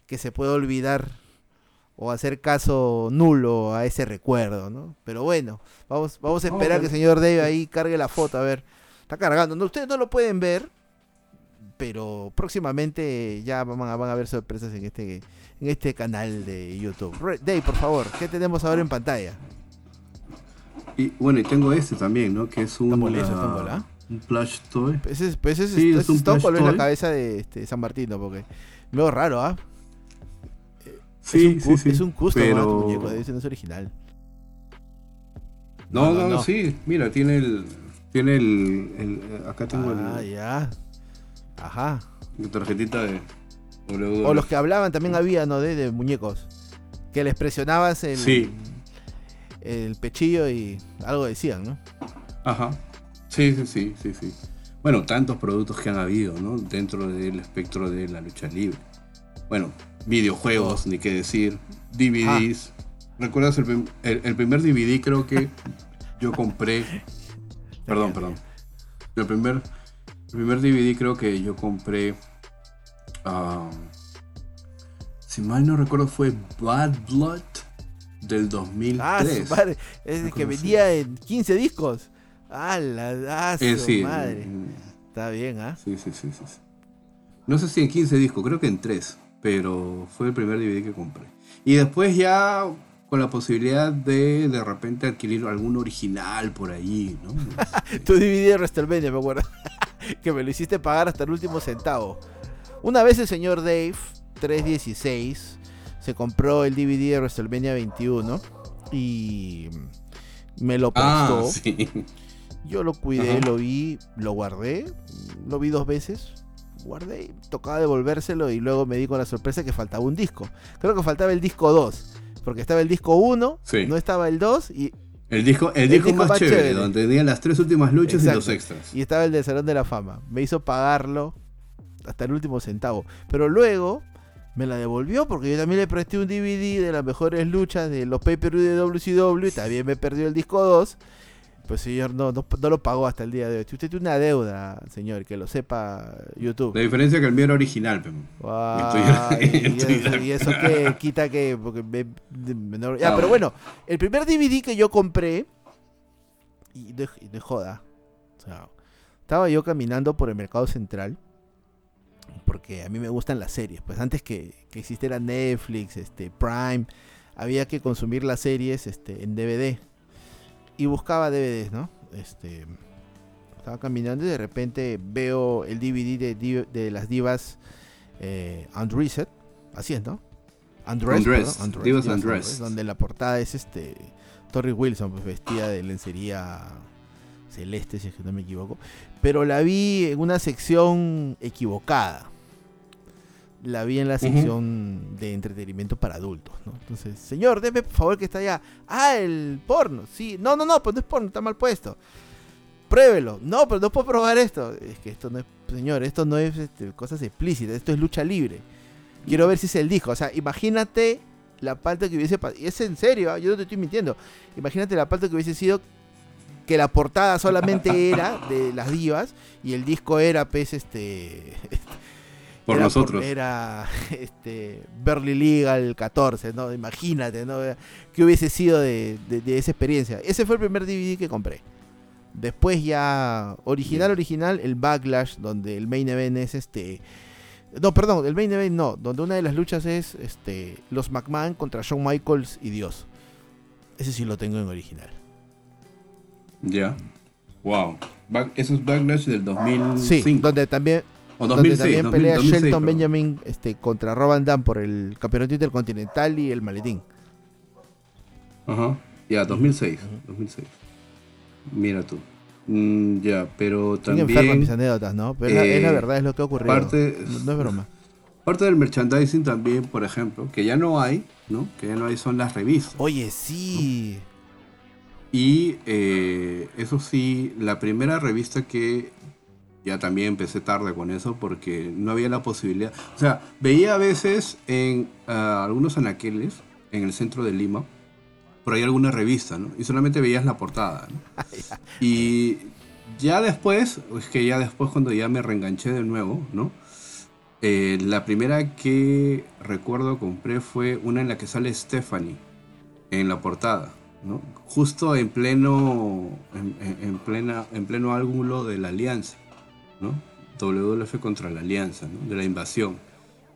que se pueda olvidar o hacer caso nulo a ese recuerdo, ¿no? Pero bueno, vamos, vamos a esperar que el señor Dave ahí cargue la foto, a ver. Está cargando. No, ustedes no lo pueden ver, pero próximamente ya van a, van a ver sorpresas en este, en este canal de YouTube. Dave, por favor, ¿qué tenemos ahora en pantalla? Y bueno, y tengo este también, ¿no? Que es un, uh, un plush toy. Ese es, pues ese es, un plush toy. la cabeza de este, San Martín, Porque medio raro, ¿ah? Sí, sí, sí. Es un custom, pero... muñeco, debe ser original. No no, no sí, mira, tiene el. Tiene el. el acá tengo el. Ah, ya. Ajá. La tarjetita de. O los que hablaban también había, ¿no? De, de muñecos. Que les presionabas el. Sí el pechillo y algo decían, ¿no? Ajá. Sí, sí, sí, sí, sí. Bueno, tantos productos que han habido, ¿no? Dentro del espectro de la lucha libre. Bueno, videojuegos, ni qué decir, DVDs. Ah. ¿Recuerdas el, el, primer DVD creo que yo compré? Perdón, perdón. El primer, el primer DVD creo que yo compré. Si mal no recuerdo fue Bad Blood del 2003. Ah, su madre. Es que vendía en 15 discos. Ah, la ah, eh, madre. Está bien, ¿ah? Sí, sí, sí, sí, No sé si en 15 discos, creo que en 3. Pero fue el primer DVD que compré. Y después ya con la posibilidad de de repente adquirir algún original por ahí, ¿no? tu DVD de WrestleMania, me acuerdo. que me lo hiciste pagar hasta el último centavo. Una vez el señor Dave, 316, se compró el DVD de WrestleMania 21 y me lo ah, prestó. Yo lo cuidé, lo vi, lo guardé, lo vi dos veces, guardé, tocaba devolvérselo y luego me di con la sorpresa que faltaba un disco. Creo que faltaba el disco 2, porque estaba el disco 1, no estaba el 2 y... El disco, el, disco, más, chévere, donde tenían las tres últimas luchas y los extras. Y estaba el de Salón de la Fama. Me hizo pagarlo hasta el último centavo. Pero luego me la devolvió porque yo también le presté un DVD de las mejores luchas de los pay-per-view de WCW y también me perdió el disco 2. Pues señor no, no, lo pagó hasta el día de hoy. Usted tiene una deuda, señor, que lo sepa YouTube. La diferencia es que el mío era original. y, eso, que quita que... Porque ya, pero bueno, el primer DVD que yo compré, y de, joda, estaba yo caminando por el mercado central porque a mí me gustan las series. Pues antes que, que existiera Netflix, este, Prime, había que consumir las series este, en DVD. Y buscaba DVDs, ¿no? Este, estaba caminando y de repente veo el DVD de, de las divas eh, Undressed. Así es, ¿no? Undressed, divas, Undressed. Donde la portada es este Tori Wilson, pues vestida de lencería celeste, si es que no me equivoco. Pero la vi en una sección equivocada la vi en la sección de entretenimiento para adultos, ¿no? Entonces, señor, deme por favor que está allá. Ah, el porno, sí. No, no, no, pues no es porno, está mal puesto. Pruébelo. No, pero no puedo probar esto. Es que esto no es, señor, esto no es este, cosas explícitas, esto es lucha libre. Quiero ver si es el disco. O sea, imagínate la parte que hubiese Y es en serio, ¿ah? yo no te estoy mintiendo. Imagínate la parte que hubiese sido que la portada solamente era de las divas y el disco era, pues, este por nosotros. era este, Berly Legal 14, ¿no? Imagínate, ¿no? ¿Qué hubiese sido de, esa experiencia? Ese fue el primer DVD que compré. Después ya, original, original, el Backlash, donde el main event es este... No, perdón, el main event no, donde una de las luchas es este los McMahon contra Shawn Michaels y Dios. Ese sí lo tengo en original. Ya. Wow. eso es Backlash del 2005. Sí, donde también donde también pelea Shelton Benjamin este, contra Roban Dan por el campeonato intercontinental y el maletín. Ajá. Ya, 2006. 2006. Mira tú. Mm, ya, pero también. enfermas mis anécdotas, ¿no? Pero es, la, verdad, es lo que ha ocurrido. Parte, no, es broma. Parte del merchandising también, por ejemplo, que ya no hay, ¿no? Que ya no hay son las revistas. Oye, sí. Y eh, eso sí, la primera revista que ya también empecé tarde con eso porque no había la posibilidad. O sea, veía a veces en ah, algunos anaqueles en el centro de Lima, por ahí alguna revista, ¿no? Y solamente veías la portada, ¿no? y ya después, es que ya después cuando ya me reenganché de nuevo, ¿no? Eh, la primera que recuerdo compré fue una en la que sale Stephanie en la portada, ¿no? Justo en pleno, en, plena, en pleno ángulo de la alianza, ¿no? WWF contra la alianza, ¿no? De la invasión.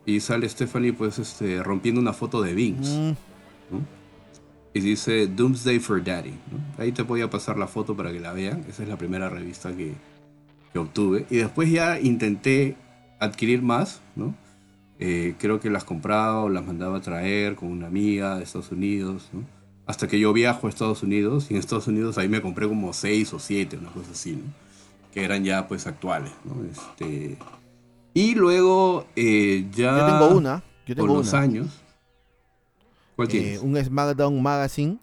Y sale Stephanie pues este, rompiendo una foto de Vince. Mm. Y dice Doomsday for Daddy. Ahí te voy a pasar la foto para que la vean. Esa es la primera revista que, que obtuve. Y después ya intenté adquirir más, ¿no? Eh, creo que las compraba o las mandaba a traer con una amiga de Estados Unidos, ¿no? Hasta que yo viajo a Estados Unidos y en Estados Unidos ahí me compré como seis o siete, una cosa así, ¿no? Que eran ya pues actuales, ¿no? Este... Y luego eh, ya... Yo tengo una. Yo tengo con los años. ¿Cuál eh, un SmackDown Magazine,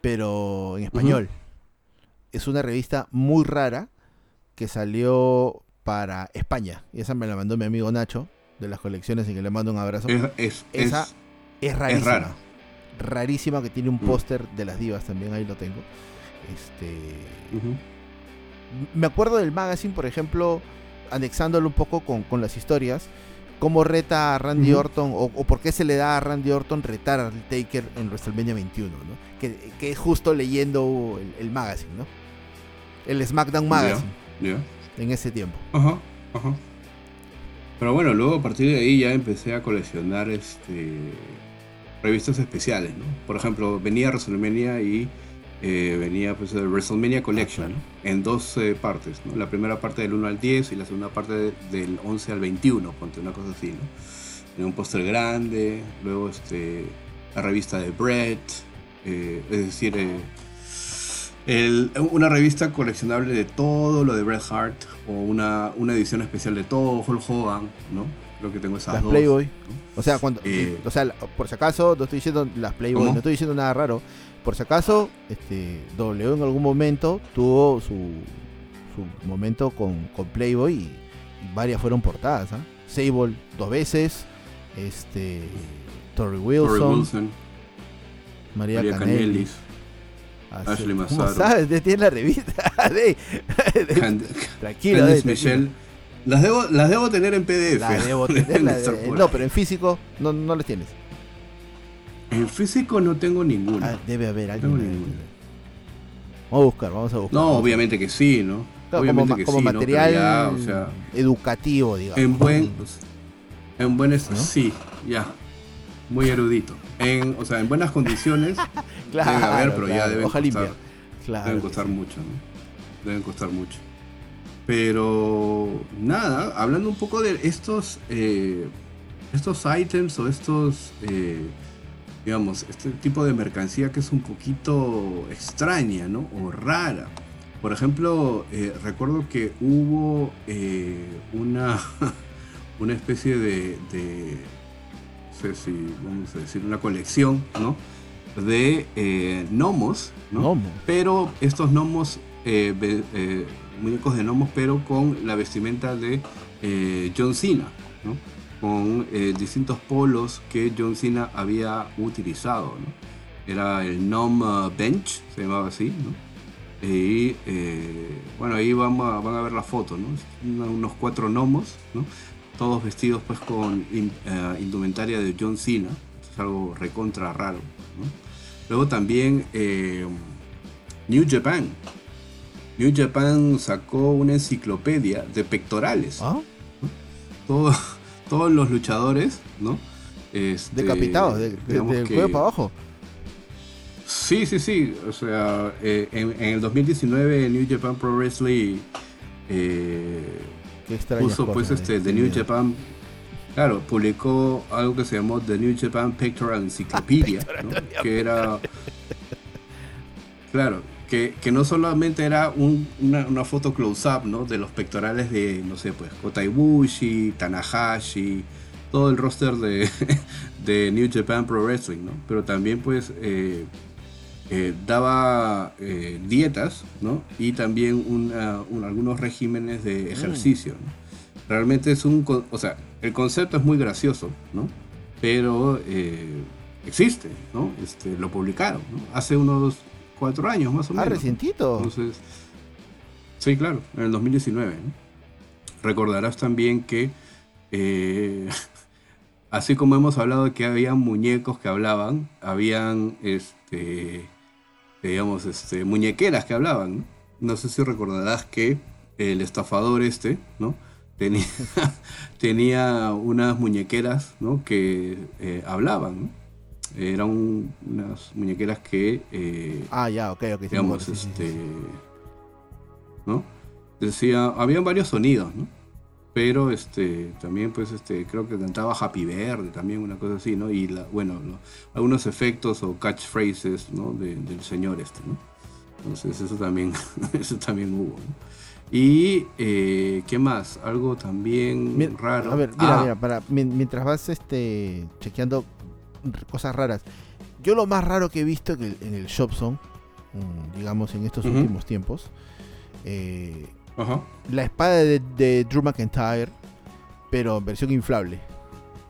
pero en español. Es una revista muy rara que salió para España. Y esa me la mandó mi amigo Nacho, de las colecciones, y que le mando un abrazo. Es, esa es, rarísima. rara. Rarísima, que tiene un mm. póster de las divas también, ahí lo tengo. Este. Me acuerdo del magazine, por ejemplo, anexándolo un poco con, las historias. Cómo reta a Randy Orton, o, por qué se le da a Randy Orton retar al Taker en WrestleMania 21, ¿no? Que, que es justo leyendo el, magazine, ¿no? El SmackDown Magazine en ese tiempo. Ajá, ajá. Pero bueno, luego a partir de ahí ya empecé a coleccionar este revistas especiales, ¿no? Por ejemplo, venía WrestleMania y eh, venía pues el WrestleMania Collection en dos partes, ¿no? La primera parte del 1 al 10 y la segunda parte del 11 al 21, ponte una cosa así, ¿no? En un póster grande, luego este, la revista de Brett, eh, es decir, eh, una revista coleccionable de todo lo de Bret Hart o una, una edición especial de todo Hulk Hogan, ¿no? Creo que tengo esas las Playboy. O sea, cuando, eh, o sea, por si acaso, no estoy diciendo las Playboy, no estoy diciendo nada raro. Por si acaso, este W en algún momento tuvo su, su momento con, con Playboy y, varias fueron portadas, ¿ah? Sable dos veces, este Tori Wilson, María, María Canelis Ashley ¿Cómo sabes? Tiene la revista. Tranquilo. Michelle. Las debo, las debo tener en PDF. Las debo tener, no, pero en físico no, no las tienes. En físico no tengo ninguna. Ah, debe haber alguien. Vamos a buscar, vamos a buscar. No, obviamente que sí, ¿no? obviamente como, que como material educativo, digamos. En buen, en buen sí, ya. Muy erudito. En, o sea, en buenas condiciones claro, debe haber, pero ya deben costar, deben costar mucho, ¿no? Deben costar mucho. Pero nada, hablando un poco de estos, eh, estos items o estos, eh, digamos, este tipo de mercancía que es un poquito extraña, ¿no? O rara. Por ejemplo, eh, recuerdo que hubo una, una especie de si vamos a decir, una colección, ¿no? De eh, gnomos, ¿no? Pero estos gnomos, eh, eh, muñecos de gnomos, pero con la vestimenta de John Cena, ¿no? Con distintos polos que John Cena había utilizado, ¿no? Era el Gnome Bench, se llamaba así, ¿no? Y bueno, ahí vamos van a ver la foto, ¿no? Unos cuatro gnomos, ¿no? Todos vestidos pues con eh, indumentaria de John Cena, es algo recontra raro. Luego también eh, New Japan. New Japan sacó una enciclopedia de pectorales. ¿Ah? todos los luchadores, ¿no? Este, Decapitados, de, del cuello para abajo. Sí, sí, sí. O sea, eh, en, el 2019 New Japan Pro Wrestling puso pues este The New Japan. Claro publicó algo que se llamó The New Japan Pictorial Encyclopedia que era claro que, que, no solamente era una, una, foto close-up ¿no? de los pectorales de, no sé, pues Kota Ibushi, Tanahashi, todo el roster de, de New Japan Pro Wrestling, ¿no? pero también pues eh, eh, daba eh, dietas ¿no? y también algunos regímenes de mm. ejercicio. Realmente es un... O sea, el concepto es muy gracioso, ¿no? pero eh, existe, ¿no? Este, lo publicaron hace unos cuatro años más o ah, menos. Ah, recientito. Entonces, sí, claro, en el 2019. Recordarás también que así como hemos hablado de que había muñecos que hablaban, habían, este, digamos, este, muñequeras que hablaban. ¿no? no sé si recordarás que el estafador este, ¿no? Tenía, tenía unas muñequeras, ¿no? Que eh, hablaban, ¿no? Eran unas muñequeras que... Eh, ah, ya, ok, ok. Digamos, este... ¿No? Decía, habían varios sonidos, ¿no? Pero este, también pues este, creo que cantaba Happy Verde, también una cosa así, ¿no? Y la, bueno, algunos efectos o catchphrases, ¿no? del señor este, ¿no? Entonces eso también, eso también hubo. Y eh, qué más, algo también raro. A ver, mira, ah. mira, para, mientras vas este, chequeando cosas raras. Yo lo más raro que he visto en el, Shopson, mm, digamos en estos últimos tiempos, eh, la espada de, Drew McIntyre, pero en versión inflable.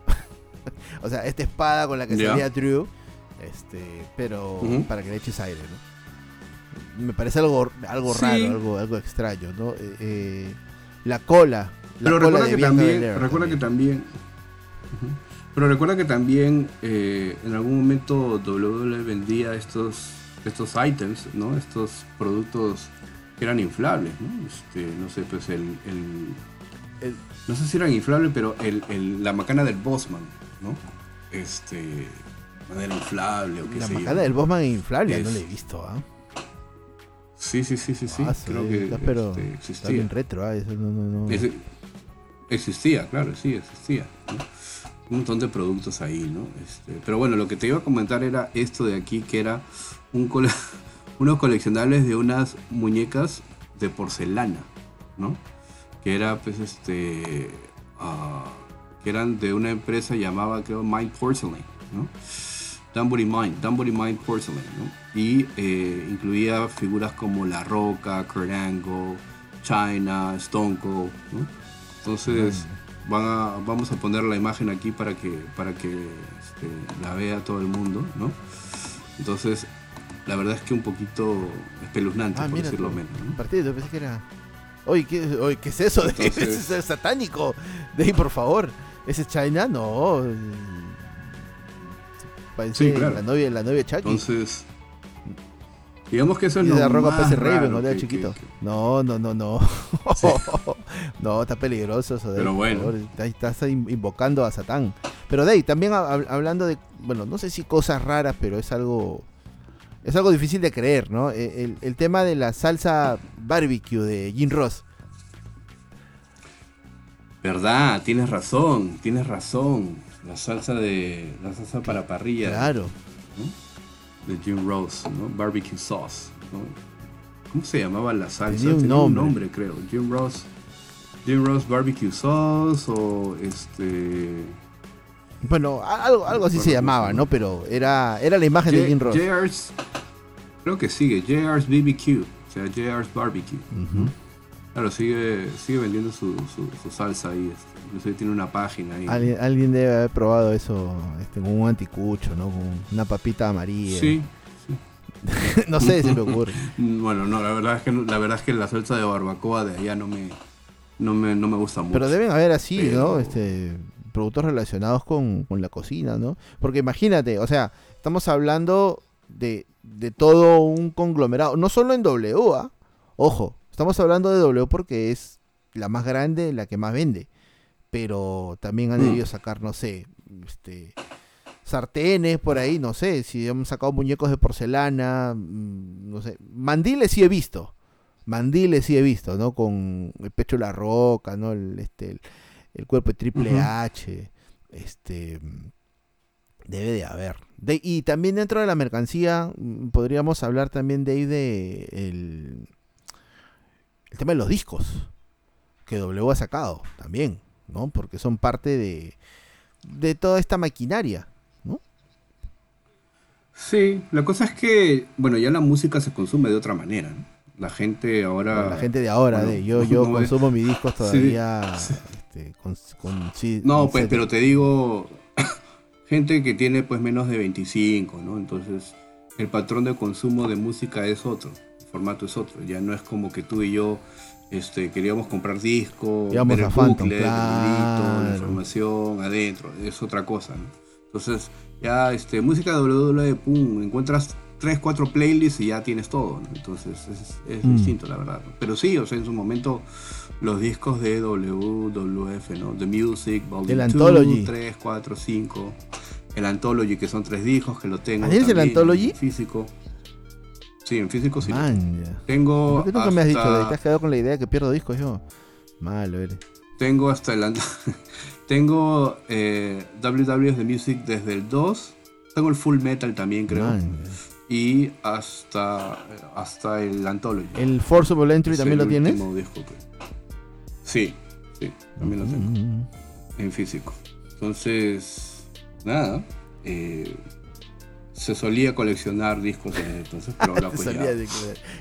o sea, esta espada con la que salía Drew, este, pero para que le eches aire, ¿no? me parece algo, algo raro, algo, algo extraño, ¿no? Eh, eh, la cola. La pero recuerda, que también, recuerda que también. Pero recuerda que también eh, en algún momento WWE vendía estos, estos items, ¿no? Estos productos que eran inflables, ¿no? Este, no sé, pues el, no sé si eran inflables, pero el, la macana del Bossman, ¿no? Este, manera inflable o qué La macana del Bossman inflable, no la he visto, ¿ah? Sí, sí, sí, sí, sí. Ah, Creo que pero este, existía. bien retro, ah, eso no, no, no. existía, claro, sí, existía. Un montón de productos ahí, ¿no? Este, pero bueno, lo que te iba a comentar era esto de aquí, que era un unos coleccionables de unas muñecas de porcelana, ¿no? Que era, pues, este, uh, que eran de una empresa llamada, creo, Mind Porcelain, ¿no? Dunbury Mind, Dunbury Mind Porcelain, ¿no? Y eh, incluía figuras como La Roca, Kurt Angle, China, Stone Cold, ¿no? Entonces, van a, vamos a poner la imagen aquí para que, para que este, la vea todo el mundo, ¿no? Entonces, la verdad es que un poquito espeluznante, ah, por decirlo menos. ¿no? Partido, pensé que era. Oye, ¿qué, ¿qué es eso? es satánico. De ahí, por favor. ¿Ese China? No sí, claro. la novia, la novia Chucky. Entonces, digamos que eso es lo de más PC Raven, cuando chiquito. No, no, no, no. no, está peligroso eso. Pero bueno. Estás invocando a Satán. Pero Dave, también hablando de, bueno, no sé si cosas raras, pero es algo es algo difícil de creer, ¿no? E, el, el tema de la salsa barbecue de Jim Ross. Verdad, tienes razón, tienes razón. La salsa de. La salsa para parrilla. Claro. De Jim Rose, ¿no? Barbecue sauce. ¿Cómo se llamaba la salsa? Tenía un, nombre. creo. Jim Rose. Jim Rose Barbecue Sauce o este. Bueno, algo, algo así se llamaba, ¿no? Pero era, era la imagen de Jim Ross. JR's, creo que sigue, JR's BBQ, o sea, JR's Barbecue. Claro, sigue, sigue vendiendo su, su, salsa ahí. Este tiene una página ahí. Alguien, debe haber probado eso este, con un anticucho, ¿no? Con una papita amarilla. Sí. no sé si me ocurre. bueno, no, la verdad es que la verdad es que la salsa de barbacoa de allá no me no me, no me gusta mucho. Pero deben haber así, ¿no? Este productos relacionados con, la cocina, ¿no? Porque imagínate, o sea, estamos hablando de, de todo un conglomerado, no solo en W, ¿ah? ojo, estamos hablando de W porque es la más grande, la que más vende pero también han mm. debido sacar, no sé, este, sartenes por ahí, no sé, si hemos sacado muñecos de porcelana, mm, no sé, mandiles sí he visto, mandiles sí he visto, ¿no? Con el pecho de la roca, ¿no? El, este, el, cuerpo de Triple H, este, debe de haber. y también dentro de la mercancía mm, podríamos hablar también de ahí de el, el tema de los discos que W ha sacado también. ¿no? Porque son parte de, de toda esta maquinaria, ¿no? Sí, la cosa es que, bueno, ya la música se consume de otra manera, La gente ahora... la gente de ahora, de, yo, yo consumo mis discos todavía este, con, No, pues, pero te digo, gente que tiene pues menos de 25, ¿no? Entonces, el patrón de consumo de música es otro, el formato es otro, ya no es como que tú y yo este, queríamos comprar disco, Íbamos ver el Phantom, claro. información adentro, es otra cosa. ¿no? Entonces, ya este, música WWE, pum, encuentras 3, 4 playlists y ya tienes todo. ¿no? Entonces, es, es Mm. distinto, la verdad. Pero sí, o sea, en su momento, los discos de WWF, ¿no? The Music, Volume El 2, Anthology. 3, 4, 5. El Anthology, que son tres discos, que lo tengo. ¿Ah, tienes el Anthology? En físico. Sí, en físico sí. Man, ya. Tengo. ¿Por qué nunca me has dicho? Te has quedado con la idea que pierdo discos yo. Malo eres. Tengo hasta el. tengo eh, WWF The Music desde el 2. Tengo el Full Metal también, creo. Man. Y hasta, hasta el Anthology. ¿El Forcible Entry Es también lo tienes? disco que- Sí, sí, también lo tengo. Mm, En físico. Entonces, nada. eh, se solía coleccionar discos en entonces, pero ahora pues ya.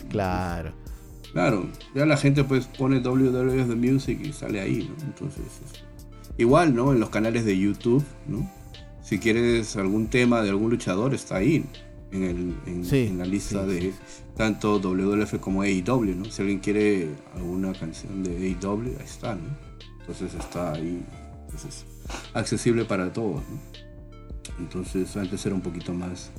Claro. Claro, ya la gente pues pone WWF The Music y sale ahí, ¿no? Entonces, es- igual, ¿no? En los canales de YouTube, ¿no? Si quieres algún tema de algún luchador, está ahí, en, el, en, Sí, en la lista sí, de sí, tanto WWF como AEW, ¿no? Si alguien quiere alguna canción de AEW, ahí está, ¿no? Entonces está ahí, entonces, accesible para todos, ¿no? Entonces antes era un poquito más,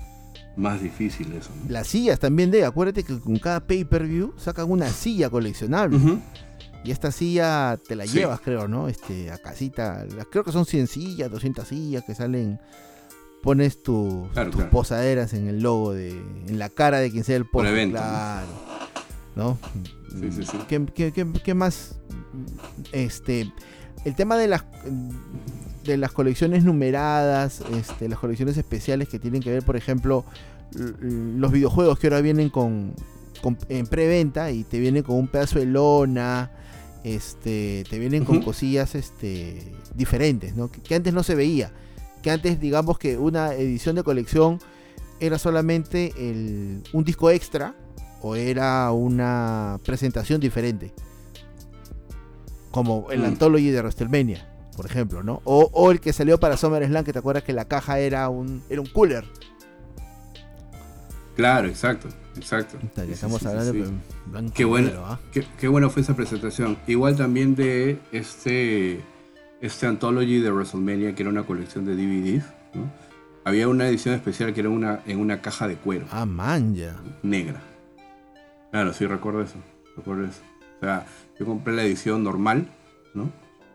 más difícil eso, ¿no? Las sillas también de, acuérdate que con cada pay-per-view sacan una silla coleccionable. Y esta silla te la llevas, creo, ¿no? Este, a casita. Creo que son 100 sillas, 200 sillas que salen. Pones tu- Claro, tus claro. posaderas en el logo, de, en la cara de quien sea el post. evento. Claro. ¿No? Sí, sí, sí. ¿Qué, qué- qué- qué más? Este, el tema de las de las colecciones numeradas, este, las colecciones especiales que tienen que ver, por ejemplo, los videojuegos que ahora vienen con, con- en preventa y te vienen con un pedazo de lona, este, te vienen con cosillas este, diferentes, ¿no? Que, que antes no se veía. Que antes, digamos que una edición de colección era solamente el- un disco extra o era una presentación diferente. Como el Mm. Anthology de WrestleMania, por ejemplo, ¿no? O, o el que salió para SummerSlam, que te acuerdas que la caja era un, era un cooler. Claro, exacto, exacto. Sí, estamos sí, hablando sí. de Qué negro, ¿ah? qué, qué buena fue esa presentación. Igual también de este, este Anthology de WrestleMania, que era una colección de DVDs. ¿no? Había una edición especial que era una, en una caja de cuero, Ah, man, ya. negra. Claro, sí, recuerdo eso. Recuerdo eso. O sea, yo compré la edición normal, ¿no?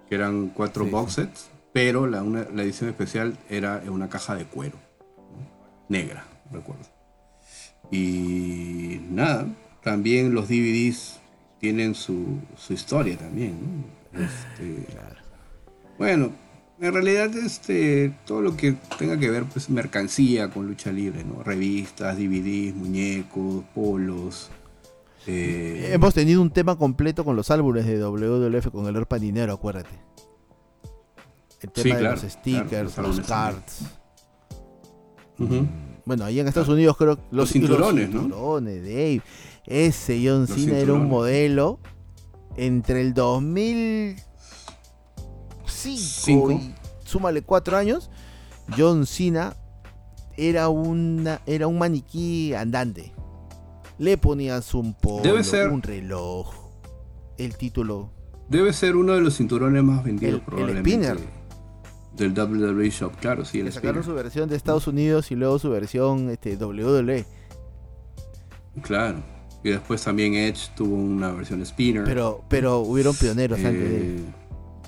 Que eran cuatro Sí, box sí. sets, pero la, una- la edición especial era en una caja de cuero, ¿no? negra, recuerdo. Y nada, también los DVDs tienen su, su historia también, ¿no? Este, Claro. Bueno, en realidad este, todo lo que tenga que ver pues mercancía con lucha libre, ¿no? Revistas, DVDs, muñecos, polos. Eh, Hemos tenido un tema completo con los álbumes de WWF con el Lord Paninero, acuérdate. El tema de los stickers, los, cards. Bueno, ahí en Estados Unidos creo que los, los, cinturones, los cinturones. Dave. Ese John Cena era un modelo entre el 2000 5 y súmale 4 años, John Cena era, una, era un maniquí andante. Le ponías un polo, un reloj, el título. Debe ser uno de los cinturones más vendidos, el, probablemente. El spinner. Del WWE Shop, claro, sí, el Le sacaron su versión de Estados Unidos y luego su versión este, WWE. Claro. Y después también Edge tuvo una versión spinner. Pero, pero hubieron pioneros eh, antes de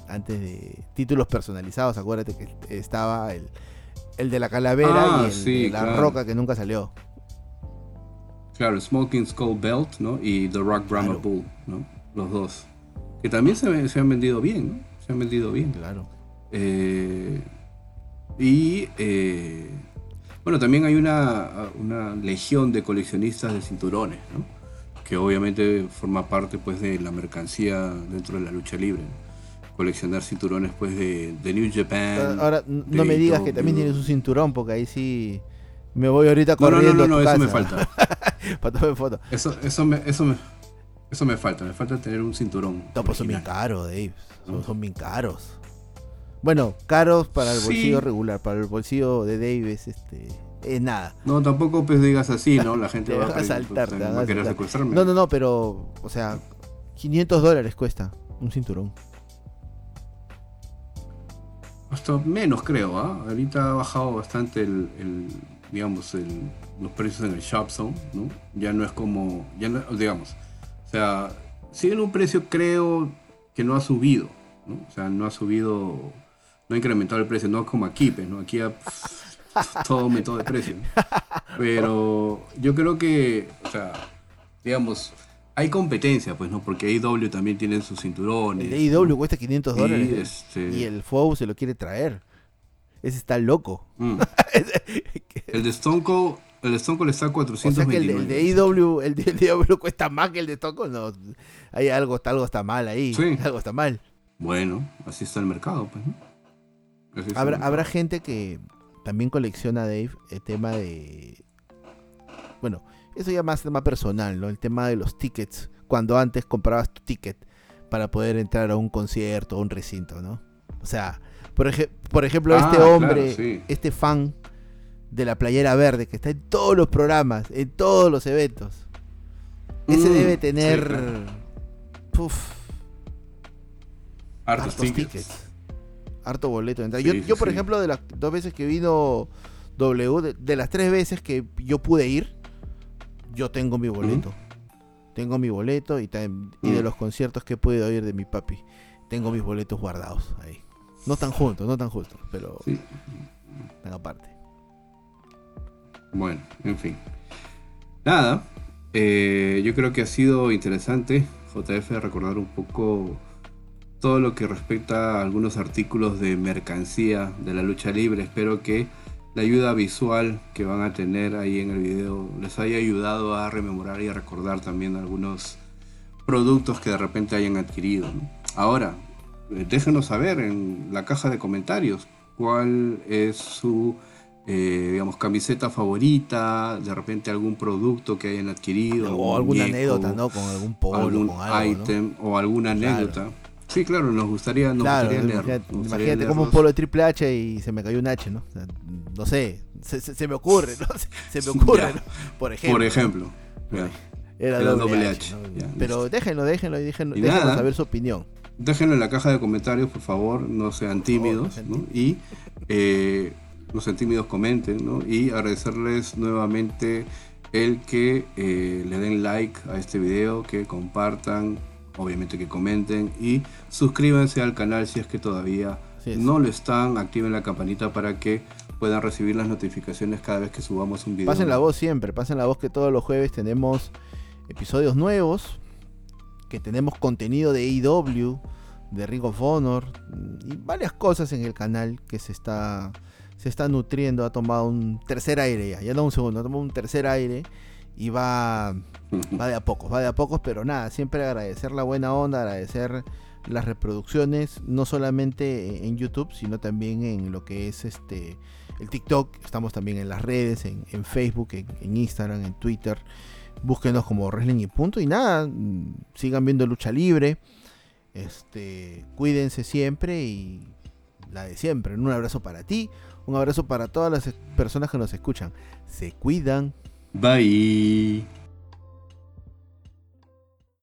antes de títulos personalizados, acuérdate que estaba el, el de la calavera Ah, y el sí, de la claro. roca que nunca salió. Claro, Smoking Skull Belt, ¿no? Y The Rock Brahma Claro. Bull, ¿no? Los dos. Que también se, se han vendido bien, ¿no? Se han vendido bien. Claro. Eh, y eh, bueno, también hay una, una legión de coleccionistas de cinturones, ¿no? Que obviamente forma parte pues de la mercancía dentro de la lucha libre. ¿No? Coleccionar cinturones pues de, de New Japan. Ahora, n- no me digas que también tienes un cinturón, porque ahí sí me voy ahorita No, no, no, corriendo no, no, a tu eso me falta. para tomar foto. Eso, eso, me, eso, me, eso me falta. Me falta tener un cinturón. No, pues son bien caros, Dave. Son, ¿No? son bien caros. Bueno, caros para el Sí. bolsillo regular, para el bolsillo de Dave es este es nada. No, tampoco pues digas así, ¿no? La gente Te va, a saltar, pues, va a querer secuestrarme. No, no, no, pero, o sea, 500 dólares cuesta un cinturón. Hasta menos creo, ¿ah? Ahorita ha bajado bastante el, digamos, el, los precios en el Shop Zone, ¿no? Ya no es como, ya no, digamos, o sea, sigue en un precio creo que no ha subido, ¿no? O sea, no ha subido, no ha incrementado el precio, no como aquí, pues, ¿no? Aquí ha todo aumentó de precio. Pero yo creo que, o sea, digamos, hay competencia, pues, ¿no? Porque AEW también tiene sus cinturones. El AEW cuesta 500 dólares. Y, este... y el FOW se lo quiere traer. Ese está loco. Mm. el de Stone Cold, el de Stone Cold está a 429. O sea que el, de AEW, el de AEW cuesta más que el de Stone Cold. No, hay algo, algo está mal ahí. Sí. Algo está mal. Bueno, así está el mercado, pues, ¿no? Habrá, habrá gente que también colecciona, Dave, el tema de... Bueno, eso ya más tema personal, ¿no? El tema de los tickets. Cuando antes comprabas tu ticket para poder entrar a un concierto o un recinto, ¿no? O sea, por, por ejemplo, este ah, hombre, este fan de la playera verde que está en todos los programas, en todos los eventos. Ese mm, debe tener. hartos, tickets. Harto boleto de entrada. yo, yo, por ejemplo, de las dos veces que vino W, de las tres veces que yo pude ir, yo tengo mi boleto. Tengo mi boleto y, de mm. los conciertos que he podido ir de mi papi, tengo mis boletos guardados ahí. No tan juntos, no tan juntos, pero están aparte. Bueno, en fin. Nada, eh, yo creo que ha sido interesante, JF, recordar un poco todo lo que respecta a algunos artículos de mercancía de la lucha libre. Espero que la ayuda visual que van a tener ahí en el video les haya ayudado a rememorar y a recordar también algunos productos que de repente hayan adquirido. Ahora, eh, déjenos saber en la caja de comentarios cuál es su eh, digamos, camiseta favorita, de repente algún producto que hayan adquirido. O alguna anécdota, ¿no? Con algún polo, algún con algo, item o alguna anécdota. Sí, claro, nos gustaría, nos gustaría leer. Imagínate, como un polo de Triple H y se me cayó un H, ¿no? no sé, se, me ocurre, ¿no? Se, me ocurre, ¿no? Por ejemplo. Por ejemplo. Era, doble H. Pero déjenlo, déjenlo y déjenlo, saber su opinión. Déjenlo en la caja de comentarios, por favor, no sean tímidos, ¿no? Y eh, no sean tímidos, comenten, ¿no? Y agradecerles nuevamente el que eh, le den like a este video, que compartan, obviamente que comenten y suscríbanse al canal si es que todavía no lo están, activen la campanita para que puedan recibir las notificaciones cada vez que subamos un video. Pasen la voz siempre, pasen la voz que todos los jueves tenemos episodios nuevos, que tenemos contenido de AEW, de Ring of Honor y varias cosas en el canal que se está se está nutriendo, ha tomado un tercer aire ya, ya no un segundo, ha tomado un tercer aire y va va de a pocos, va de a pocos, pero nada, siempre agradecer la buena onda, agradecer las reproducciones, no solamente en YouTube, sino también en lo que es este el TikTok, estamos también en las redes, en, Facebook, en, Instagram, en Twitter, búsquenos como Wrestling y punto, y nada, sigan viendo lucha libre, este, cuídense siempre y la de siempre, un abrazo para ti, un abrazo para todas las personas que nos escuchan, se cuidan. Bye.